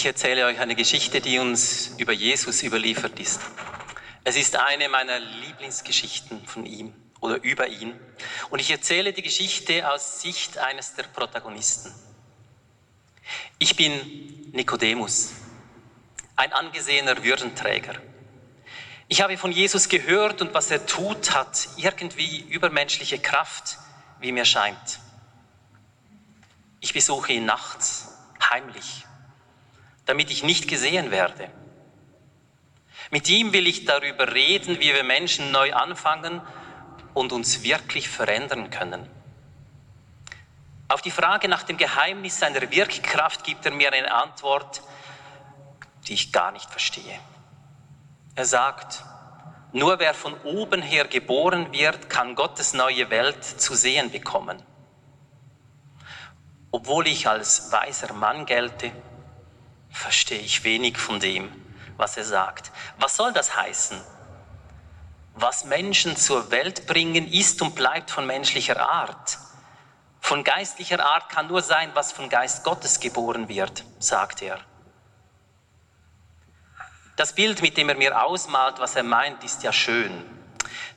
Ich erzähle euch eine Geschichte, die uns über Jesus überliefert ist. Es ist eine meiner Lieblingsgeschichten von ihm oder über ihn. Und ich erzähle die Geschichte aus Sicht eines der Protagonisten. Ich bin Nikodemus, ein angesehener Würdenträger. Ich habe von Jesus gehört und was er tut, hat irgendwie übermenschliche Kraft, wie mir scheint. Ich besuche ihn nachts, heimlich, damit ich nicht gesehen werde. Mit ihm will ich darüber reden, wie wir Menschen neu anfangen und uns wirklich verändern können. Auf die Frage nach dem Geheimnis seiner Wirkkraft gibt er mir eine Antwort, die ich gar nicht verstehe. Er sagt, nur wer von oben her geboren wird, kann Gottes neue Welt zu sehen bekommen. Obwohl ich als weiser Mann gelte, verstehe ich wenig von dem, was er sagt. Was soll das heißen? Was Menschen zur Welt bringen, ist und bleibt von menschlicher Art. Von geistlicher Art kann nur sein, was von Geist Gottes geboren wird, sagt er. Das Bild, mit dem er mir ausmalt, was er meint, ist ja schön.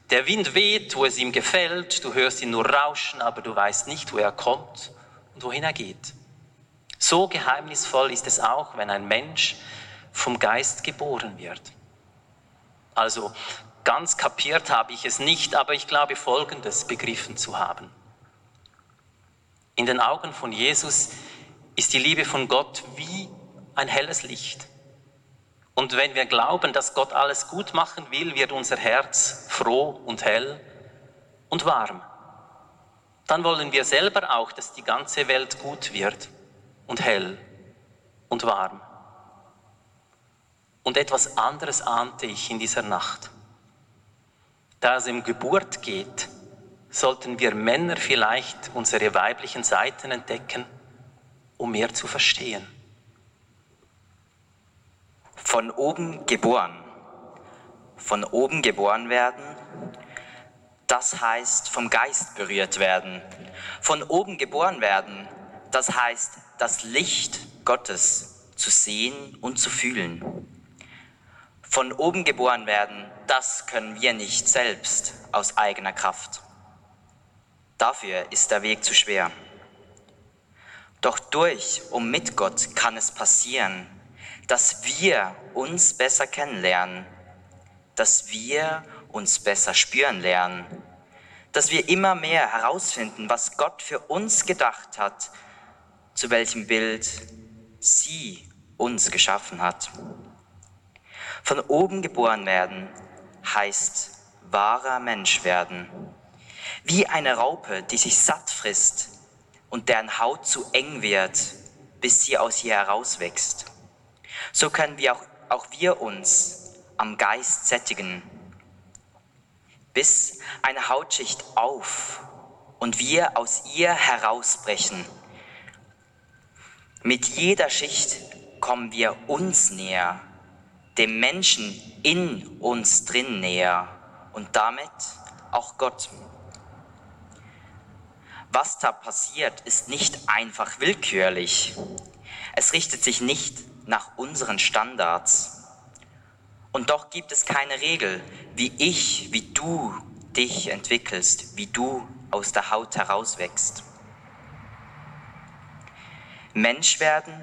Der Wind weht, wo es ihm gefällt, du hörst ihn nur rauschen, aber du weißt nicht, wo er kommt und wohin er geht. So geheimnisvoll ist es auch, wenn ein Mensch vom Geist geboren wird. Also ganz kapiert habe ich es nicht, aber ich glaube Folgendes begriffen zu haben. In den Augen von Jesus ist die Liebe von Gott wie ein helles Licht. Und wenn wir glauben, dass Gott alles gut machen will, wird unser Herz froh und hell und warm dann wollen wir selber auch, dass die ganze Welt gut wird und hell und warm. Und etwas anderes ahnte ich in dieser Nacht. Da es um Geburt geht, sollten wir Männer vielleicht unsere weiblichen Seiten entdecken, um mehr zu verstehen. Von oben geboren. Von oben geboren werden das heißt vom Geist berührt werden. Von oben geboren werden, das heißt das Licht Gottes zu sehen und zu fühlen. Von oben geboren werden, das können wir nicht selbst aus eigener Kraft. Dafür ist der Weg zu schwer. Doch durch und mit Gott kann es passieren, dass wir uns besser kennenlernen, dass wir uns besser spüren lernen, dass wir immer mehr herausfinden, was Gott für uns gedacht hat, zu welchem Bild sie uns geschaffen hat. Von oben geboren werden heißt wahrer Mensch werden. Wie eine Raupe, die sich satt frisst und deren Haut zu eng wird, bis sie aus ihr herauswächst. So können wir auch, auch wir uns am Geist sättigen bis eine Hautschicht auf und wir aus ihr herausbrechen. Mit jeder Schicht kommen wir uns näher, dem Menschen in uns drin näher und damit auch Gott. Was da passiert, ist nicht einfach willkürlich. Es richtet sich nicht nach unseren Standards. Und doch gibt es keine Regel, wie ich, wie du dich entwickelst, wie du aus der Haut herauswächst. Mensch werden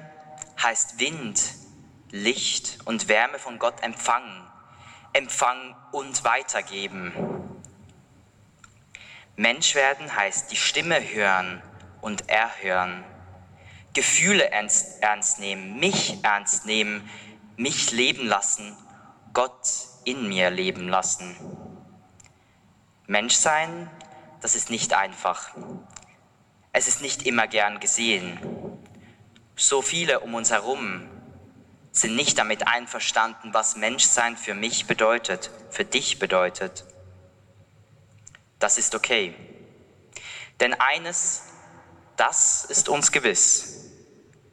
heißt Wind, Licht und Wärme von Gott empfangen, empfangen und weitergeben. Mensch werden heißt die Stimme hören und erhören, Gefühle ernst, ernst nehmen, mich ernst nehmen, mich leben lassen Gott in mir leben lassen. Menschsein, das ist nicht einfach. Es ist nicht immer gern gesehen. So viele um uns herum sind nicht damit einverstanden, was Menschsein für mich bedeutet, für dich bedeutet. Das ist okay. Denn eines, das ist uns gewiss.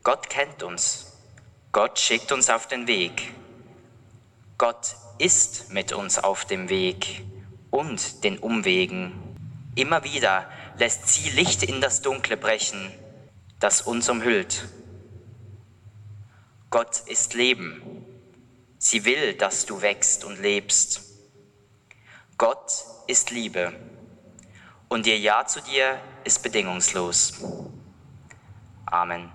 Gott kennt uns. Gott schickt uns auf den Weg. Gott ist mit uns auf dem Weg und den Umwegen. Immer wieder lässt sie Licht in das Dunkle brechen, das uns umhüllt. Gott ist Leben. Sie will, dass du wächst und lebst. Gott ist Liebe und ihr Ja zu dir ist bedingungslos. Amen.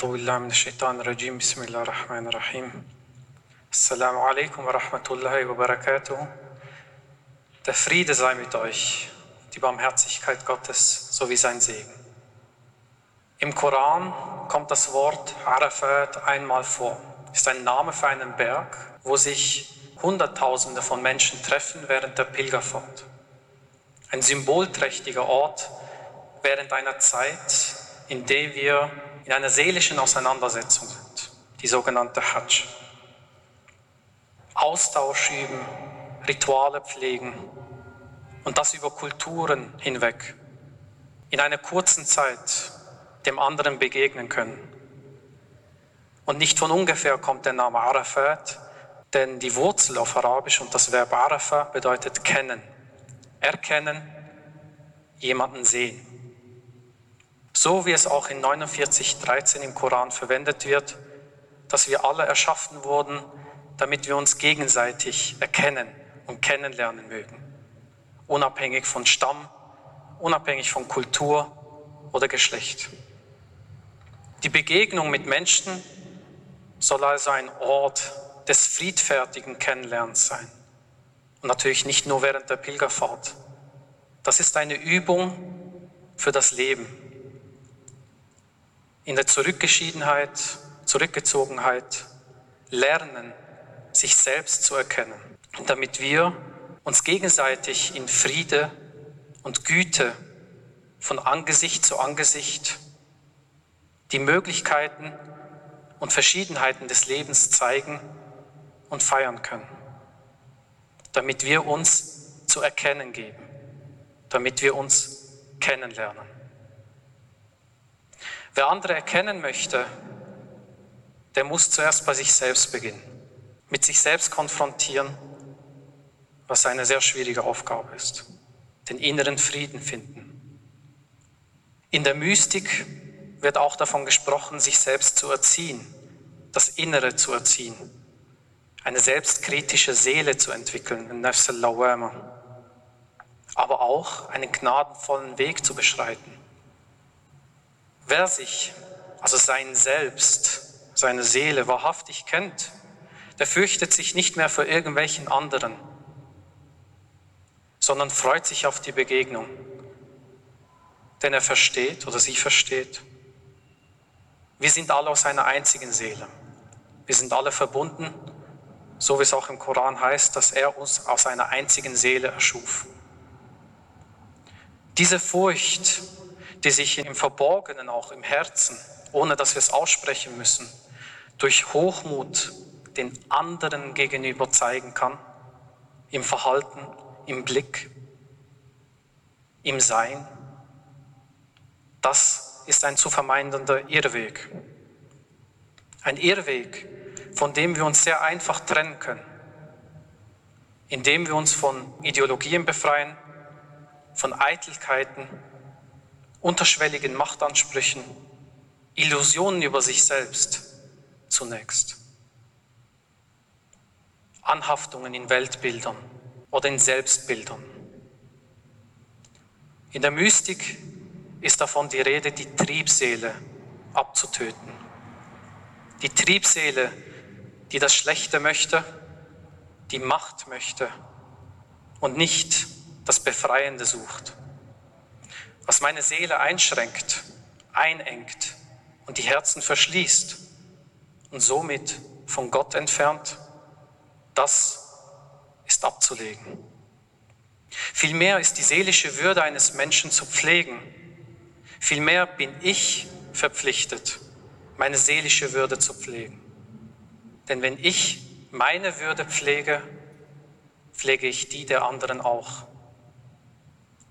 أعوذ بالله من الشيطان الرجيم بسم الله الرحمن الرحيم Assalamu alaikum wa rahmatullahi wa barakatuh. Der Friede sei mit euch, die Barmherzigkeit Gottes sowie sein Segen. Im Koran kommt das Wort Arafat einmal vor. Ist ein Name für einen Berg, wo sich Hunderttausende von Menschen treffen während der Pilgerfahrt. Ein symbolträchtiger Ort während einer Zeit, in der wir in einer seelischen Auseinandersetzung sind, die sogenannte Hajj. Austausch üben, Rituale pflegen und das über Kulturen hinweg. In einer kurzen Zeit dem anderen begegnen können. Und nicht von ungefähr kommt der Name Arafat, denn die Wurzel auf Arabisch und das Verb Arafa bedeutet kennen. Erkennen, jemanden sehen. So wie es auch in 49.13 im Koran verwendet wird, dass wir alle erschaffen wurden, damit wir uns gegenseitig erkennen und kennenlernen mögen. Unabhängig von Stamm, unabhängig von Kultur oder Geschlecht. Die Begegnung mit Menschen soll also ein Ort des friedfertigen Kennenlernens sein. Und natürlich nicht nur während der Pilgerfahrt. Das ist eine Übung für das Leben. In der Zurückgeschiedenheit, Zurückgezogenheit lernen, sich selbst zu erkennen, damit wir uns gegenseitig in Friede und Güte von Angesicht zu Angesicht die Möglichkeiten und Verschiedenheiten des Lebens zeigen und feiern können, damit wir uns zu erkennen geben, damit wir uns kennenlernen. Wer andere erkennen möchte, der muss zuerst bei sich selbst beginnen, mit sich selbst konfrontieren, was eine sehr schwierige Aufgabe ist, den inneren Frieden finden. In der Mystik wird auch davon gesprochen, sich selbst zu erziehen, das Innere zu erziehen. eine selbstkritische Seele zu entwickeln, Nafs al-Lawama, aber auch einen gnadenvollen Weg zu beschreiten. Wer sich, also sein Selbst, seine Seele wahrhaftig kennt, der fürchtet sich nicht mehr vor irgendwelchen anderen, sondern freut sich auf die Begegnung. Denn er versteht oder sie versteht, wir sind alle aus einer einzigen Seele. Wir sind alle verbunden, so wie es auch im Koran heißt, dass er uns aus einer einzigen Seele erschuf. Diese Furcht, die sich im Verborgenen, auch im Herzen, ohne dass wir es aussprechen müssen, durch Hochmut den anderen gegenüber zeigen kann, im Verhalten, im Blick, im Sein, das ist ein zu vermeidender Irrweg. Ein Irrweg, von dem wir uns sehr einfach trennen können, indem wir uns von Ideologien befreien, von Eitelkeiten, unterschwelligen Machtansprüchen, Illusionen über sich selbst zunächst. Anhaftungen in Weltbildern oder in Selbstbildern. In der Mystik ist davon die Rede, die Triebseele abzutöten. Die Triebseele, die das Schlechte möchte, die Macht möchte und nicht das Befreiende sucht. Was meine Seele einschränkt, einengt und die Herzen verschließt und somit von Gott entfernt, das ist abzulegen. Vielmehr ist die seelische Würde eines Menschen zu pflegen. Vielmehr bin ich verpflichtet, meine seelische Würde zu pflegen. Denn wenn ich meine Würde pflege, pflege ich die der anderen auch.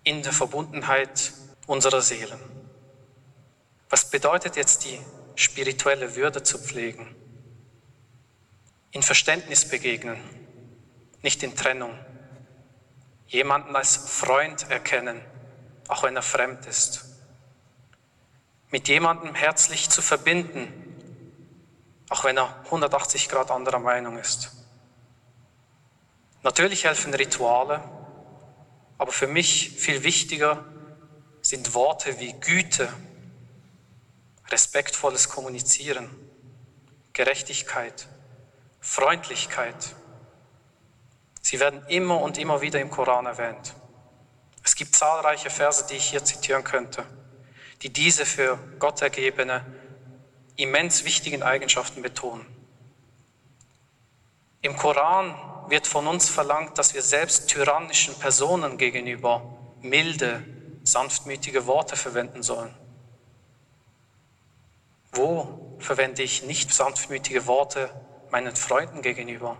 In der Verbundenheit unserer Seelen. Was bedeutet jetzt die spirituelle Würde zu pflegen? In Verständnis begegnen, nicht in Trennung. Jemanden als Freund erkennen, auch wenn er fremd ist. Mit jemandem herzlich zu verbinden, auch wenn er 180 Grad anderer Meinung ist. Natürlich helfen Rituale, aber für mich viel wichtiger sind Worte wie Güte, respektvolles Kommunizieren, Gerechtigkeit, Freundlichkeit. Sie werden immer und immer wieder im Koran erwähnt. Es gibt zahlreiche Verse, die ich hier zitieren könnte, die diese für Gott ergebene, immens wichtigen Eigenschaften betonen. Im Koran wird von uns verlangt, dass wir selbst tyrannischen Personen gegenüber milde, sanftmütige Worte verwenden sollen. Wo verwende ich nicht sanftmütige Worte meinen Freunden gegenüber?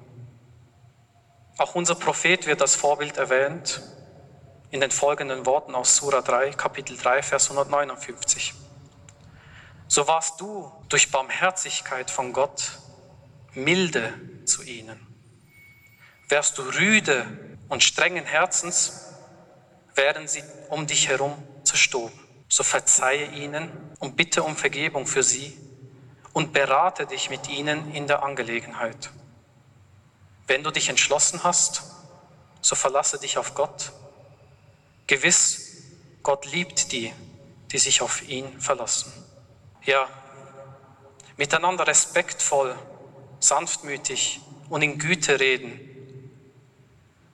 Auch unser Prophet wird als Vorbild erwähnt in den folgenden Worten aus Sura 3, Kapitel 3, Vers 159. So warst du durch Barmherzigkeit von Gott milde zu ihnen. Wärst du rüde und strengen Herzens, wären sie um dich herum zerstoben so verzeihe ihnen und bitte um Vergebung für sie und berate dich mit ihnen in der Angelegenheit. Wenn du dich entschlossen hast, so verlasse dich auf Gott. Gewiss, Gott liebt die, die sich auf ihn verlassen. Ja, miteinander respektvoll, sanftmütig und in Güte reden,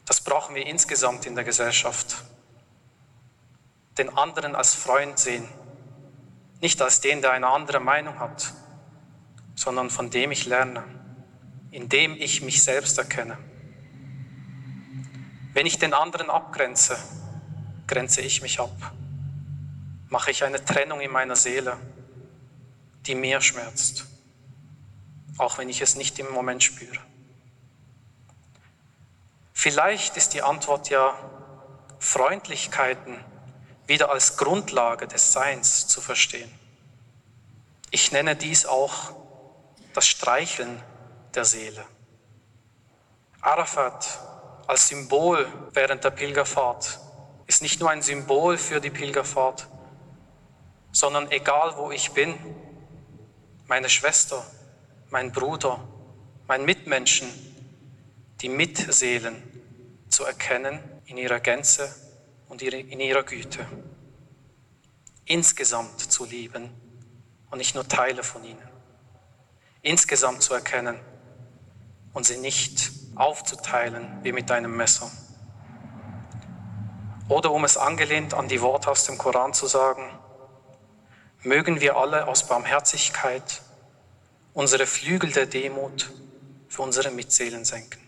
das brauchen wir insgesamt in der Gesellschaft den anderen als Freund sehen. Nicht als den, der eine andere Meinung hat, sondern von dem ich lerne, indem ich mich selbst erkenne. Wenn ich den anderen abgrenze, grenze ich mich ab. Mache ich eine Trennung in meiner Seele, die mir schmerzt, auch wenn ich es nicht im Moment spüre. Vielleicht ist die Antwort ja Freundlichkeiten wieder als Grundlage des Seins zu verstehen. Ich nenne dies auch das Streicheln der Seele. Arafat als Symbol während der Pilgerfahrt ist nicht nur ein Symbol für die Pilgerfahrt, sondern egal wo ich bin, meine Schwester, mein Bruder, mein Mitmenschen, die Mitseelen zu erkennen in ihrer Gänze und in ihrer Güte. Insgesamt zu lieben und nicht nur Teile von ihnen. Insgesamt zu erkennen und sie nicht aufzuteilen wie mit einem Messer. Oder um es angelehnt an die Worte aus dem Koran zu sagen, mögen wir alle aus Barmherzigkeit unsere Flügel der Demut für unsere Mitseelen senken.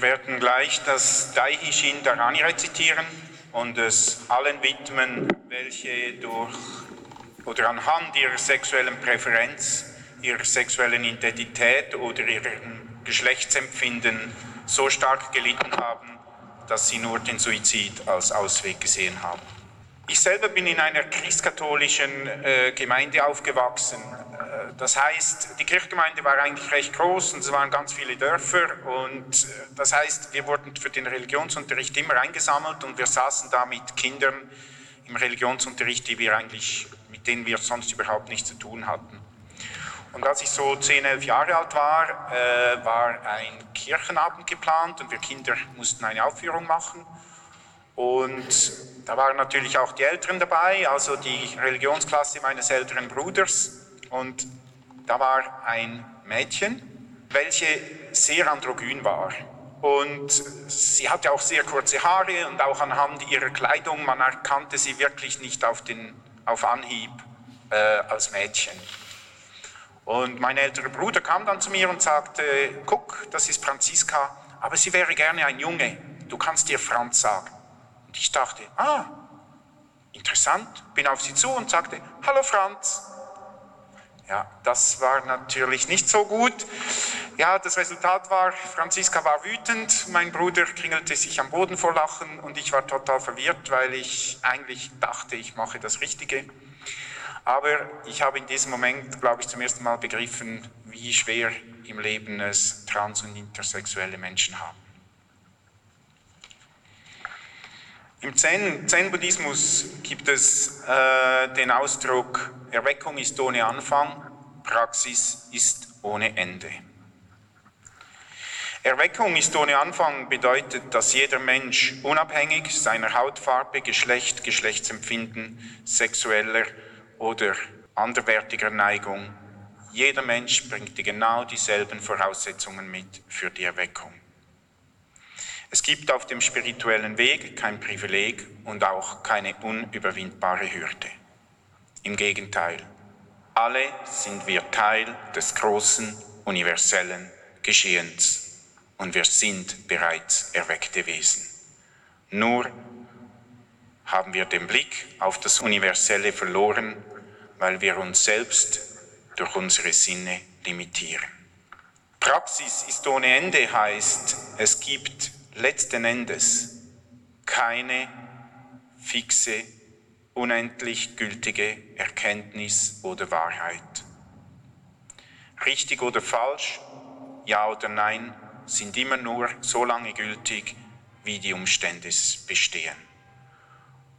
Wir werden gleich das Daihyshin Dharani rezitieren und es allen widmen, welche durch oder anhand ihrer sexuellen Präferenz, ihrer sexuellen Identität oder ihrem Geschlechtsempfinden so stark gelitten haben, dass sie nur den Suizid als Ausweg gesehen haben. Ich selber bin in einer christkatholischen äh, Gemeinde aufgewachsen. Das heißt, die Kirchgemeinde war eigentlich recht groß und es waren ganz viele Dörfer und äh, das heißt, wir wurden für den Religionsunterricht immer eingesammelt und wir saßen da mit Kindern im Religionsunterricht, die wir eigentlich, mit denen wir sonst überhaupt nichts zu tun hatten. Und als ich so 10, 11 Jahre alt war, äh, war ein Kirchenabend geplant und wir Kinder mussten eine Aufführung machen. Und da waren natürlich auch die Eltern dabei, also die Religionsklasse meines älteren Bruders. Und da war ein Mädchen, welche sehr androgyn war. Und sie hatte auch sehr kurze Haare und auch anhand ihrer Kleidung, man erkannte sie wirklich nicht auf, den, auf Anhieb äh, als Mädchen. Und mein älterer Bruder kam dann zu mir und sagte, guck, das ist Franziska, aber sie wäre gerne ein Junge, du kannst ihr Franz sagen. Und ich dachte, ah, interessant, bin auf sie zu und sagte, hallo Franz. Ja, das war natürlich nicht so gut. Ja, das Resultat war, Franziska war wütend, mein Bruder kringelte sich am Boden vor Lachen und ich war total verwirrt, weil ich eigentlich dachte, ich mache das Richtige. Aber ich habe in diesem Moment, glaube ich, zum ersten Mal begriffen, wie schwer im Leben es trans- und intersexuelle Menschen haben. Im Zen-Buddhismus gibt es äh, den Ausdruck, Erweckung ist ohne Anfang, Praxis ist ohne Ende. Erweckung ist ohne Anfang bedeutet, dass jeder Mensch unabhängig seiner Hautfarbe, Geschlecht, Geschlechtsempfinden, sexueller oder anderwertiger Neigung, jeder Mensch bringt genau dieselben Voraussetzungen mit für die Erweckung. Es gibt auf dem spirituellen Weg kein Privileg und auch keine unüberwindbare Hürde. Im Gegenteil, alle sind wir Teil des großen universellen Geschehens und wir sind bereits erweckte Wesen. Nur haben wir den Blick auf das Universelle verloren, weil wir uns selbst durch unsere Sinne limitieren. Praxis ist ohne Ende heißt, es gibt letzten Endes keine fixe, unendlich gültige Erkenntnis oder Wahrheit. Richtig oder falsch, ja oder nein, sind immer nur so lange gültig, wie die Umstände bestehen.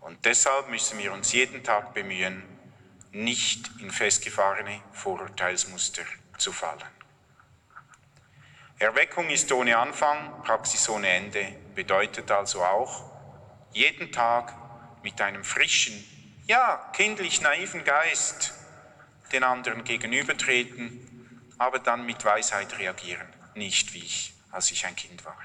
Und deshalb müssen wir uns jeden Tag bemühen, nicht in festgefahrene Vorurteilsmuster zu fallen. Erweckung ist ohne Anfang, Praxis ohne Ende, bedeutet also auch, jeden Tag mit einem frischen, ja, kindlich naiven Geist den anderen gegenübertreten, aber dann mit Weisheit reagieren, nicht wie ich, als ich ein Kind war.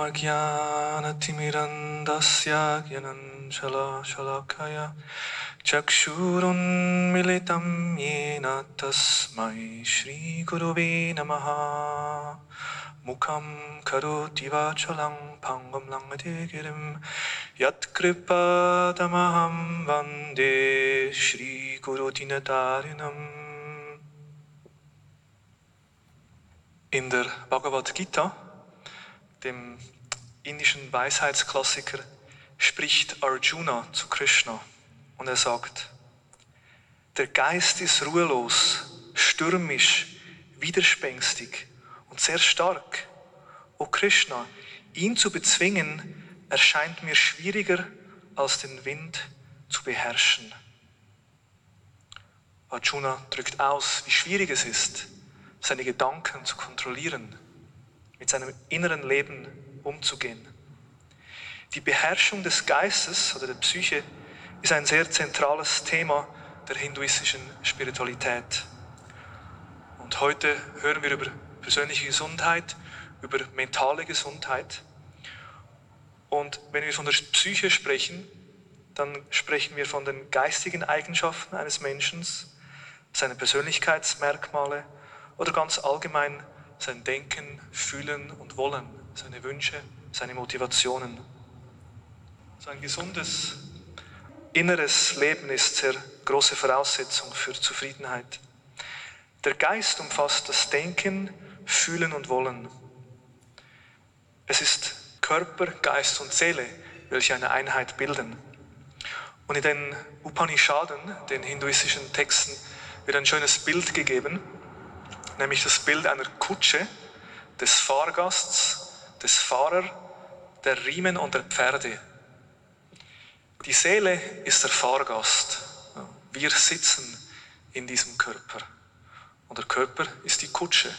ॐ अज्ञानतिमिरन्दस्य ज्ञानञ्जलशलाकया चक्षुरुन्मिलितं येन तस्मै श्रीगुरुवे नमः मुखं करोति वाचलं भङ्गं लङ्घते यत्कृपातमहं वन्दे श्रीगुरुदिनतारिणम् In der Bhagavad Gita, dem indischen Weisheitsklassiker, spricht Arjuna zu Krishna und er sagt, der Geist ist ruhelos, stürmisch, widerspenstig und sehr stark. O Krishna, ihn zu bezwingen erscheint mir schwieriger als den Wind zu beherrschen. Arjuna drückt aus, wie schwierig es ist, seine Gedanken zu kontrollieren, mit seinem inneren Leben umzugehen. Die Beherrschung des Geistes oder der Psyche ist ein sehr zentrales Thema der hinduistischen Spiritualität. Und heute hören wir über persönliche Gesundheit, über mentale Gesundheit. Und wenn wir von der Psyche sprechen, dann sprechen wir von den geistigen Eigenschaften eines Menschen, seine Persönlichkeitsmerkmale, oder ganz allgemein sein Denken, Fühlen und Wollen, seine Wünsche, seine Motivationen. So ein gesundes inneres Leben ist sehr große Voraussetzung für Zufriedenheit. Der Geist umfasst das Denken, Fühlen und Wollen. Es ist Körper, Geist und Seele, welche eine Einheit bilden. Und in den Upanishaden, den hinduistischen Texten, wird ein schönes Bild gegeben, nämlich das Bild einer Kutsche, des Fahrgasts, des Fahrers, der Riemen und der Pferde. Die Seele ist der Fahrgast. Wir sitzen in diesem Körper. Und der Körper ist die Kutsche,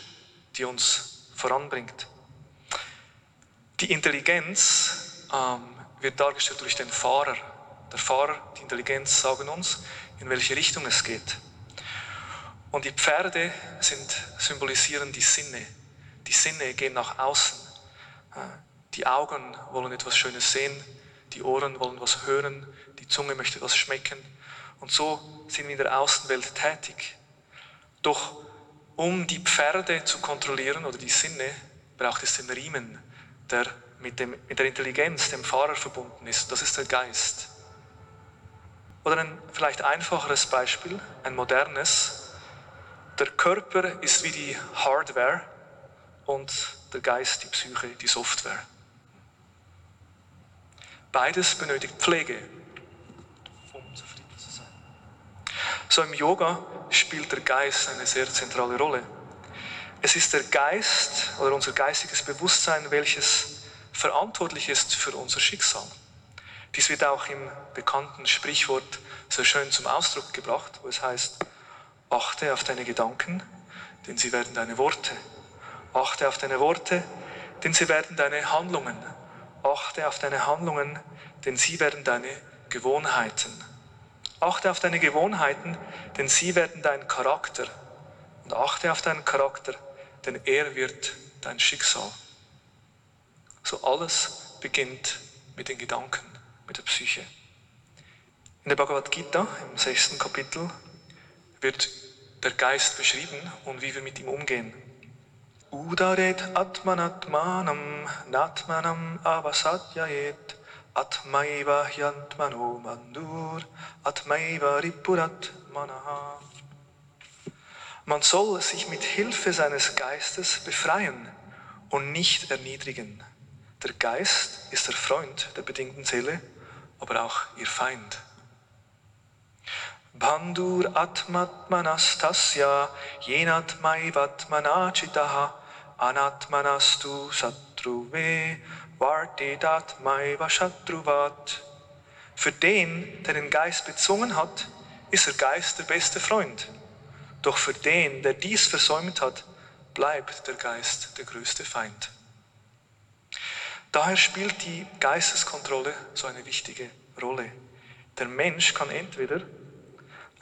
die uns voranbringt. Die Intelligenz ähm, wird dargestellt durch den Fahrer. Der Fahrer, die Intelligenz sagen uns, in welche Richtung es geht. Und die Pferde sind, symbolisieren die Sinne. Die Sinne gehen nach außen. Äh, die Augen wollen etwas Schönes sehen, die Ohren wollen was hören, die Zunge möchte was schmecken. Und so sind wir in der Außenwelt tätig. Doch Um die Pferde zu kontrollieren oder die Sinne, braucht es den Riemen, der mit, dem, mit der Intelligenz, dem Fahrer verbunden ist. Das ist der Geist. Oder ein vielleicht einfacheres Beispiel, ein modernes. Der Körper ist wie die Hardware und der Geist die Psyche, die Software. Beides benötigt Pflege, um zufrieden zu sein. So im Yoga spielt der Geist eine sehr zentrale Rolle. Es ist der Geist oder unser geistiges Bewusstsein, welches verantwortlich ist für unser Schicksal. Dies wird auch im bekannten Sprichwort sehr schön zum Ausdruck gebracht, wo es heißt, achte auf deine Gedanken, denn sie werden deine Worte. Achte auf deine Worte, denn sie werden deine Handlungen. Achte auf deine Handlungen, denn sie werden deine Gewohnheiten. Achte auf deine Gewohnheiten, denn sie werden dein Charakter. Und achte auf deinen Charakter, denn er wird dein Schicksal. So alles beginnt mit den Gedanken, mit der Psyche. In der Bhagavad Gita, im sechsten Kapitel, wird der Geist beschrieben und wie wir mit ihm umgehen. Udaret atmanatmanam natmanam avasatyayet atmaiva hyantmano mandur atmaiva ripurat manaha. Man soll sich mit Hilfe seines Geistes befreien und nicht erniedrigen. Der Geist ist der Freund der bedingten Seele, aber auch ihr Feind. Bandur atmatmanastasya yenatmaivatmanachitaha anatmanastu satruve vartidatmaiva shatruvat. Für den, der den Geist bezwungen hat, ist der Geist der beste Freund. Doch für den, der dies versäumt hat, bleibt der Geist der größte Feind. Daher spielt die Geisteskontrolle so eine wichtige Rolle. Der Mensch kann entweder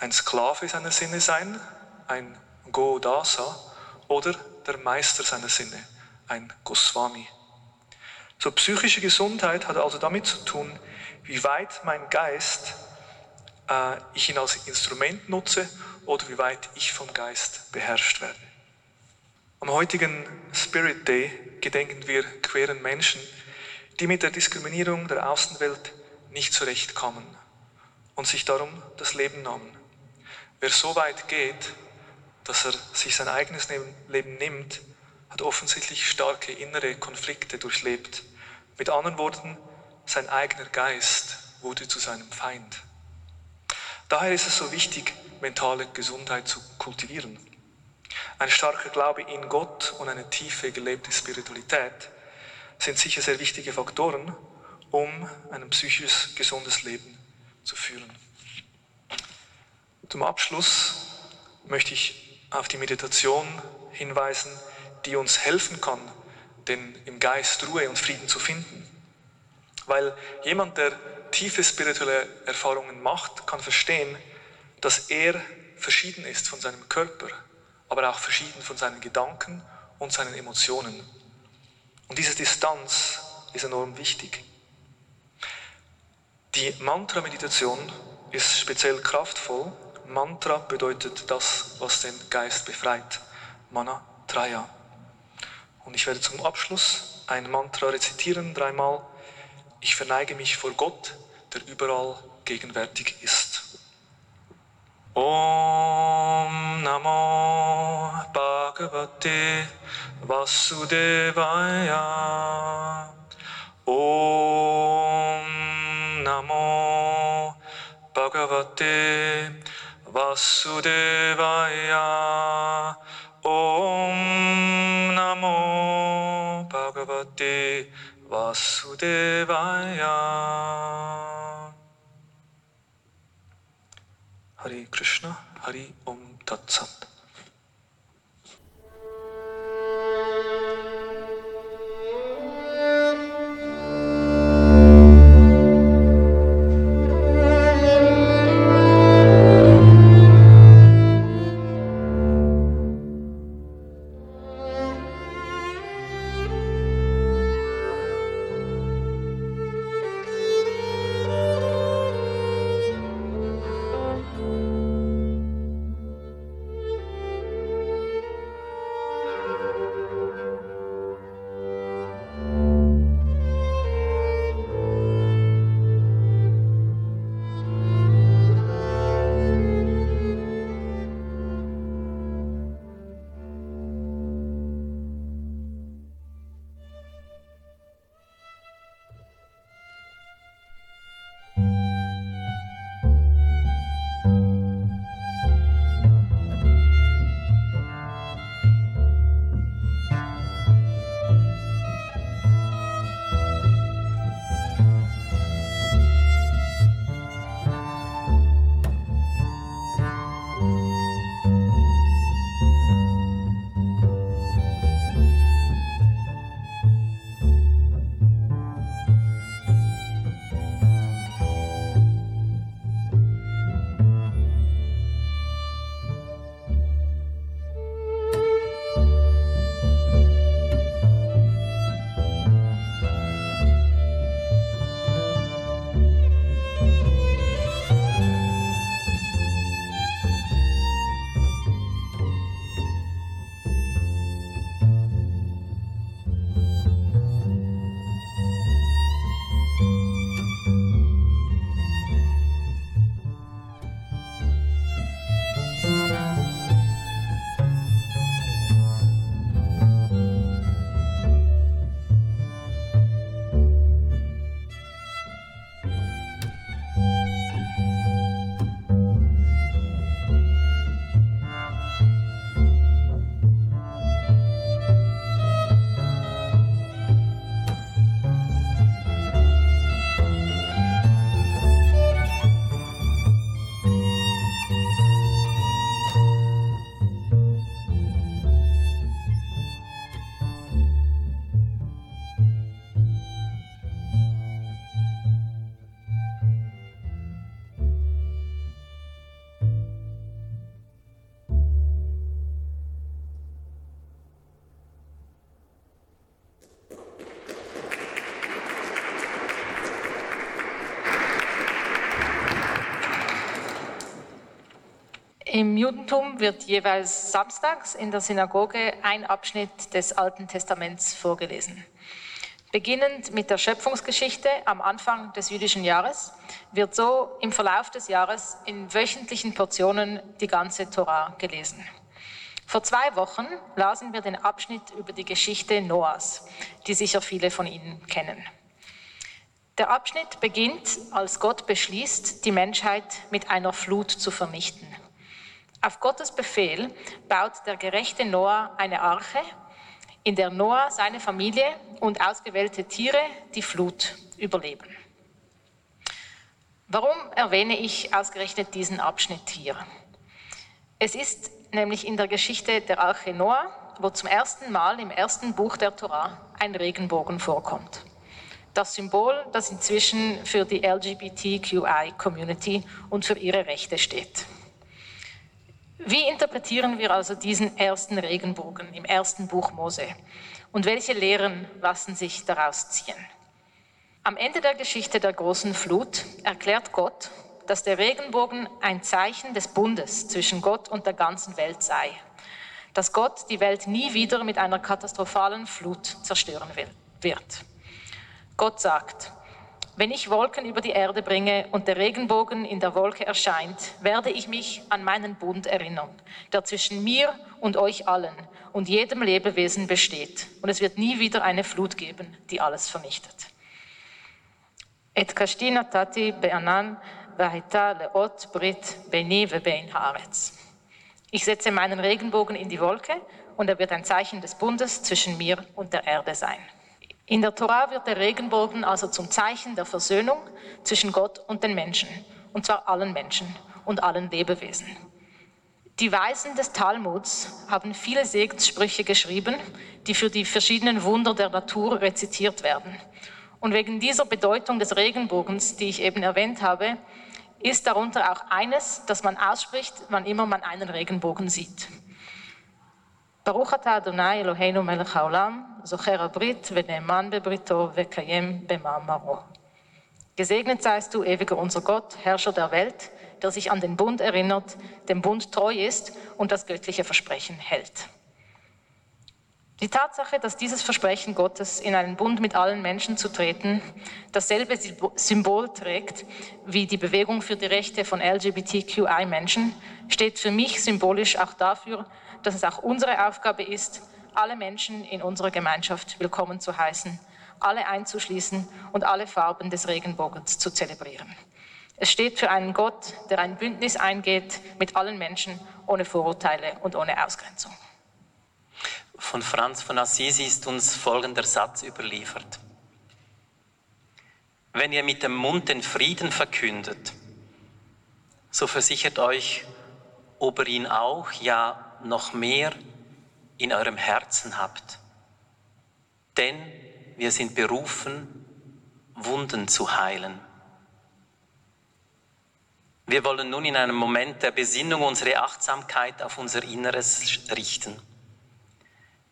ein Sklave seiner Sinne sein, ein Godasa, oder der Meister seiner Sinne, ein Goswami. So psychische Gesundheit hat also damit zu tun, wie weit mein Geist äh, ich ihn als Instrument nutze oder wie weit ich vom Geist beherrscht werde. Am heutigen Spirit Day gedenken wir queeren Menschen, die mit der Diskriminierung der Außenwelt nicht zurechtkamen und sich darum das Leben nahmen. Wer so weit geht, dass er sich sein eigenes Leben nimmt, hat offensichtlich starke innere Konflikte durchlebt. Mit anderen Worten, sein eigener Geist wurde zu seinem Feind. Daher ist es so wichtig, mentale Gesundheit zu kultivieren. Ein starker Glaube in Gott und eine tiefe gelebte Spiritualität sind sicher sehr wichtige Faktoren, um ein psychisch gesundes Leben zu führen. Zum Abschluss möchte ich auf die Meditation hinweisen, die uns helfen kann, den im Geist Ruhe und Frieden zu finden. Weil jemand, der tiefe spirituelle Erfahrungen macht, kann verstehen, dass er verschieden ist von seinem Körper, aber auch verschieden von seinen Gedanken und seinen Emotionen. Und diese Distanz ist enorm wichtig. Die Mantra-Meditation ist speziell kraftvoll. Mantra bedeutet das, was den Geist befreit. Mana Traya. Und ich werde zum Abschluss ein Mantra rezitieren, dreimal. Ich verneige mich vor Gott, der überall gegenwärtig ist. Om Namo Bhagavate Vasudevaya. Om Namo Bhagavate Vasudevaya Om Namo Bhagavate Vasudevaya Hare Krishna Hari Om Tat Sat Im Judentum wird jeweils samstags in der Synagoge ein Abschnitt des Alten Testaments vorgelesen. Beginnend mit der Schöpfungsgeschichte am Anfang des jüdischen Jahres wird so im Verlauf des Jahres in wöchentlichen Portionen die ganze Torah gelesen. Vor zwei Wochen lasen wir den Abschnitt über die Geschichte Noahs, die sicher viele von Ihnen kennen. Der Abschnitt beginnt, als Gott beschließt, die Menschheit mit einer Flut zu vernichten. Auf Gottes Befehl baut der gerechte Noah eine Arche, in der Noah, seine Familie und ausgewählte Tiere die Flut überleben. Warum erwähne ich ausgerechnet diesen Abschnitt hier? Es ist nämlich in der Geschichte der Arche Noah, wo zum ersten Mal im ersten Buch der Torah ein Regenbogen vorkommt. Das Symbol, das inzwischen für die LGBTQI-Community und für ihre Rechte steht. Wie interpretieren wir also diesen ersten Regenbogen im ersten Buch Mose? Und welche Lehren lassen sich daraus ziehen? Am Ende der Geschichte der großen Flut erklärt Gott, dass der Regenbogen ein Zeichen des Bundes zwischen Gott und der ganzen Welt sei. Dass Gott die Welt nie wieder mit einer katastrophalen Flut zerstören wird. Gott sagt, wenn ich Wolken über die Erde bringe und der Regenbogen in der Wolke erscheint, werde ich mich an meinen Bund erinnern, der zwischen mir und euch allen und jedem Lebewesen besteht. Und es wird nie wieder eine Flut geben, die alles vernichtet. Et kashtina tati be'anan v'haita leot brit beni ve'bein haaretz. Ich setze meinen Regenbogen in die Wolke und er wird ein Zeichen des Bundes zwischen mir und der Erde sein. In der Tora wird der Regenbogen also zum Zeichen der Versöhnung zwischen Gott und den Menschen, und zwar allen Menschen und allen Lebewesen. Die Weisen des Talmuds haben viele Segenssprüche geschrieben, die für die verschiedenen Wunder der Natur rezitiert werden. Und wegen dieser Bedeutung des Regenbogens, die ich eben erwähnt habe, ist darunter auch eines, das man ausspricht, wann immer man einen Regenbogen sieht. ברוך אתה אדוני אלוהינו מלך העולם, זוכר הברית ונאמן בבריתו וקיים במאמרו. Gesegnet seist du, ewiger unser Gott, Herrscher der Welt, der sich an den Bund erinnert, dem Bund treu ist und das göttliche Versprechen hält. Die Tatsache, dass dieses Versprechen Gottes, in einen Bund mit allen Menschen zu treten, dasselbe Symbol trägt wie die Bewegung für die Rechte von LGBTQI-Menschen, steht für mich symbolisch auch dafür, dass es auch unsere Aufgabe ist, alle Menschen in unserer Gemeinschaft willkommen zu heißen, alle einzuschließen und alle Farben des Regenbogens zu zelebrieren. Es steht für einen Gott, der ein Bündnis eingeht mit allen Menschen ohne Vorurteile und ohne Ausgrenzung. Von Franz von Assisi ist uns folgender Satz überliefert. Wenn ihr mit dem Mund den Frieden verkündet, so versichert euch, ob ihr ihn auch, ja noch mehr in eurem Herzen habt. Denn wir sind berufen, Wunden zu heilen. Wir wollen nun in einem Moment der Besinnung unsere Achtsamkeit auf unser Inneres richten.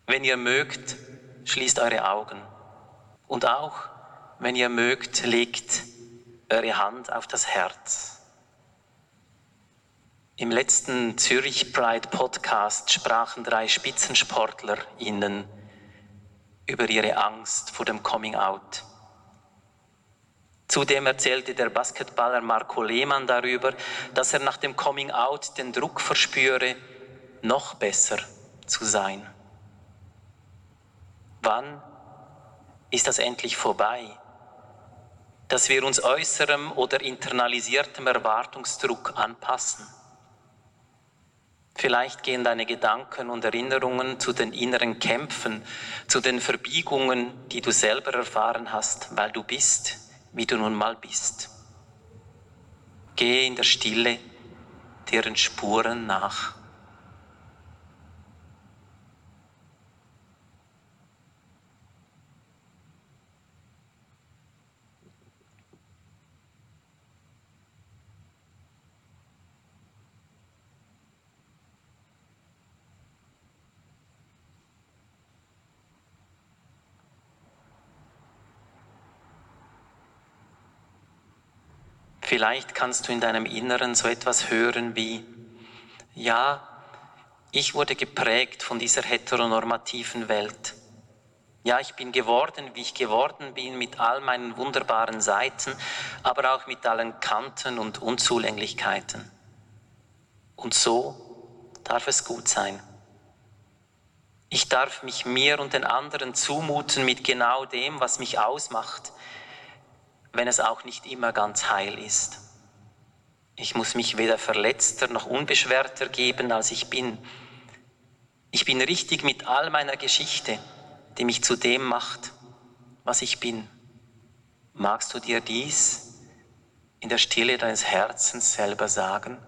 Wenn ihr mögt, schließt eure Augen. Und auch, wenn ihr mögt, legt eure Hand auf das Herz. Im letzten Zürich Pride Podcast sprachen drei SpitzensportlerInnen über ihre Angst vor dem Coming Out. Zudem erzählte der Basketballer Marco Lehmann darüber, dass er nach dem Coming Out den Druck verspüre, noch besser zu sein. Wann ist das endlich vorbei? Dass wir uns äußerem oder internalisiertem Erwartungsdruck anpassen? Vielleicht gehen deine Gedanken und Erinnerungen zu den inneren Kämpfen, zu den Verbiegungen, die du selber erfahren hast, weil du bist, wie du nun mal bist. Gehe in der Stille deren Spuren nach. Vielleicht kannst du in deinem Inneren so etwas hören wie, Ja, ich wurde geprägt von dieser heteronormativen Welt. Ja, ich bin geworden, wie ich geworden bin, mit all meinen wunderbaren Seiten, aber auch mit allen Kanten und Unzulänglichkeiten. Und so darf es gut sein. Ich darf mich mir und den anderen zumuten mit genau dem, was mich ausmacht, wenn es auch nicht immer ganz heil ist. Ich muss mich weder verletzter noch unbeschwerter geben, als ich bin. Ich bin richtig mit all meiner Geschichte, die mich zu dem macht, was ich bin. Magst du dir dies in der Stille deines Herzens selber sagen?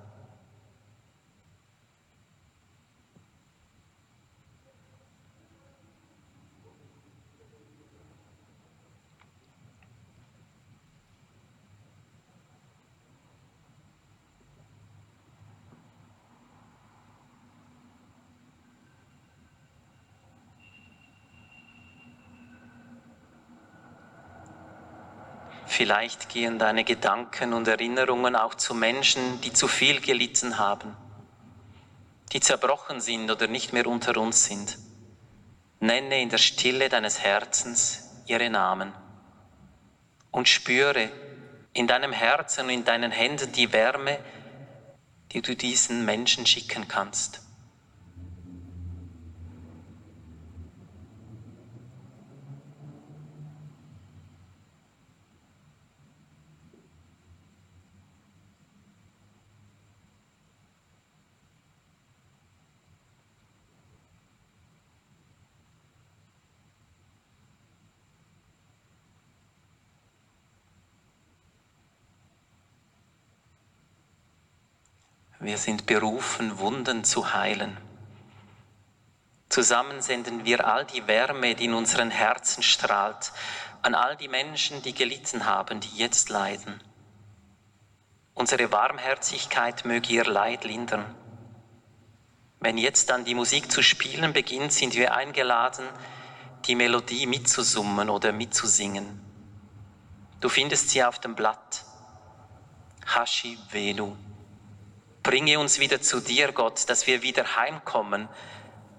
Vielleicht gehen deine Gedanken und Erinnerungen auch zu Menschen, die zu viel gelitten haben, die zerbrochen sind oder nicht mehr unter uns sind. Nenne in der Stille deines Herzens ihre Namen und spüre in deinem Herzen und in deinen Händen die Wärme, die du diesen Menschen schicken kannst. Wir sind berufen, Wunden zu heilen. Zusammen senden wir all die Wärme, die in unseren Herzen strahlt, an all die Menschen, die gelitten haben, die jetzt leiden. Unsere Warmherzigkeit möge ihr Leid lindern. Wenn jetzt dann die Musik zu spielen beginnt, sind wir eingeladen, die Melodie mitzusummen oder mitzusingen. Du findest sie auf dem Blatt. Hashi Venu. Bringe uns wieder zu dir, Gott, dass wir wieder heimkommen.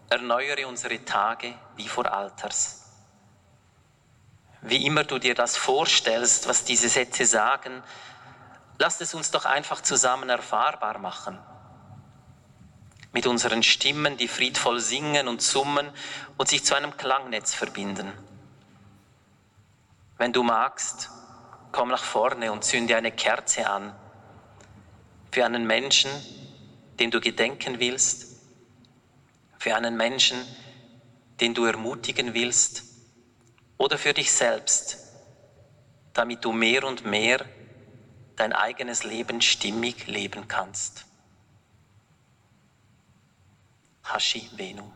Erneuere unsere Tage wie vor Alters. Wie immer du dir das vorstellst, was diese Sätze sagen, lass es uns doch einfach zusammen erfahrbar machen. Mit unseren Stimmen, die friedvoll singen und summen und sich zu einem Klangnetz verbinden. Wenn du magst, komm nach vorne und zünde eine Kerze an für einen Menschen, den du gedenken willst, für einen Menschen, den du ermutigen willst oder für dich selbst, damit du mehr und mehr dein eigenes Leben stimmig leben kannst. Hashi Venu.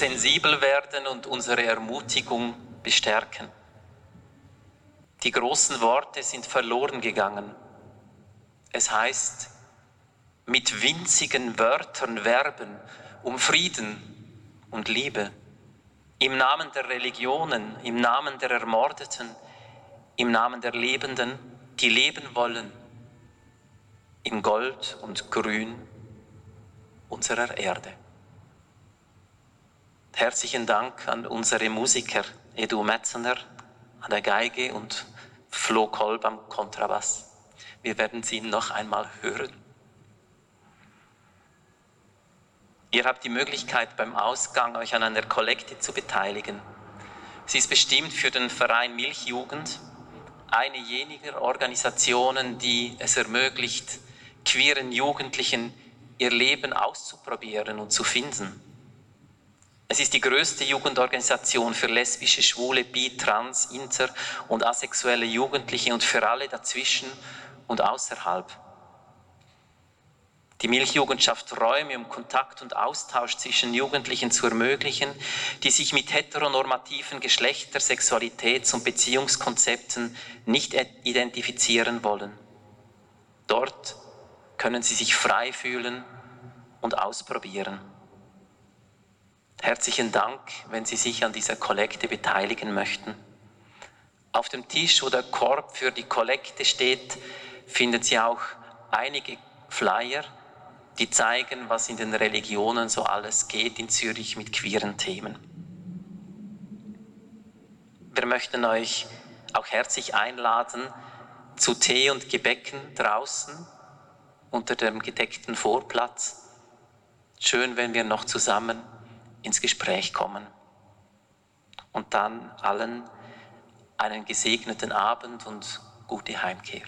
unser Sensibelwerden und unsere Ermutigung bestärken. Die großen Worte sind verloren gegangen. Es heißt, mit winzigen Wörtern werben um Frieden und Liebe. Im Namen der Religionen, im Namen der Ermordeten, im Namen der Lebenden, die leben wollen, im Gold und Grün unserer Erde. Herzlichen Dank an unsere Musiker Edu Metzener an der Geige und Flo Kolb am Kontrabass. Wir werden sie noch einmal hören. Ihr habt die Möglichkeit, beim Ausgang euch an einer Kollekte zu beteiligen. Sie ist bestimmt für den Verein Milchjugend, eine jeniger Organisationen, die es ermöglicht, queeren Jugendlichen ihr Leben auszuprobieren und zu finden. Es ist die größte Jugendorganisation für lesbische, schwule, bi, trans, inter und asexuelle Jugendliche und für alle dazwischen und außerhalb. Die Milchjugend schafft Räume, um Kontakt und Austausch zwischen Jugendlichen zu ermöglichen, die sich mit heteronormativen Geschlechter-, Sexualitäts- und Beziehungskonzepten nicht identifizieren wollen. Dort können sie sich frei fühlen und ausprobieren. Herzlichen Dank, wenn Sie sich an dieser Kollekte beteiligen möchten. Auf dem Tisch, wo der Korb für die Kollekte steht, finden Sie auch einige Flyer, die zeigen, was in den Religionen so alles geht in Zürich mit queeren Themen. Wir möchten euch auch herzlich einladen zu Tee und Gebäcken draußen unter dem gedeckten Vorplatz. Schön, wenn wir noch zusammen ins Gespräch kommen. Und dann allen einen gesegneten Abend und gute Heimkehr.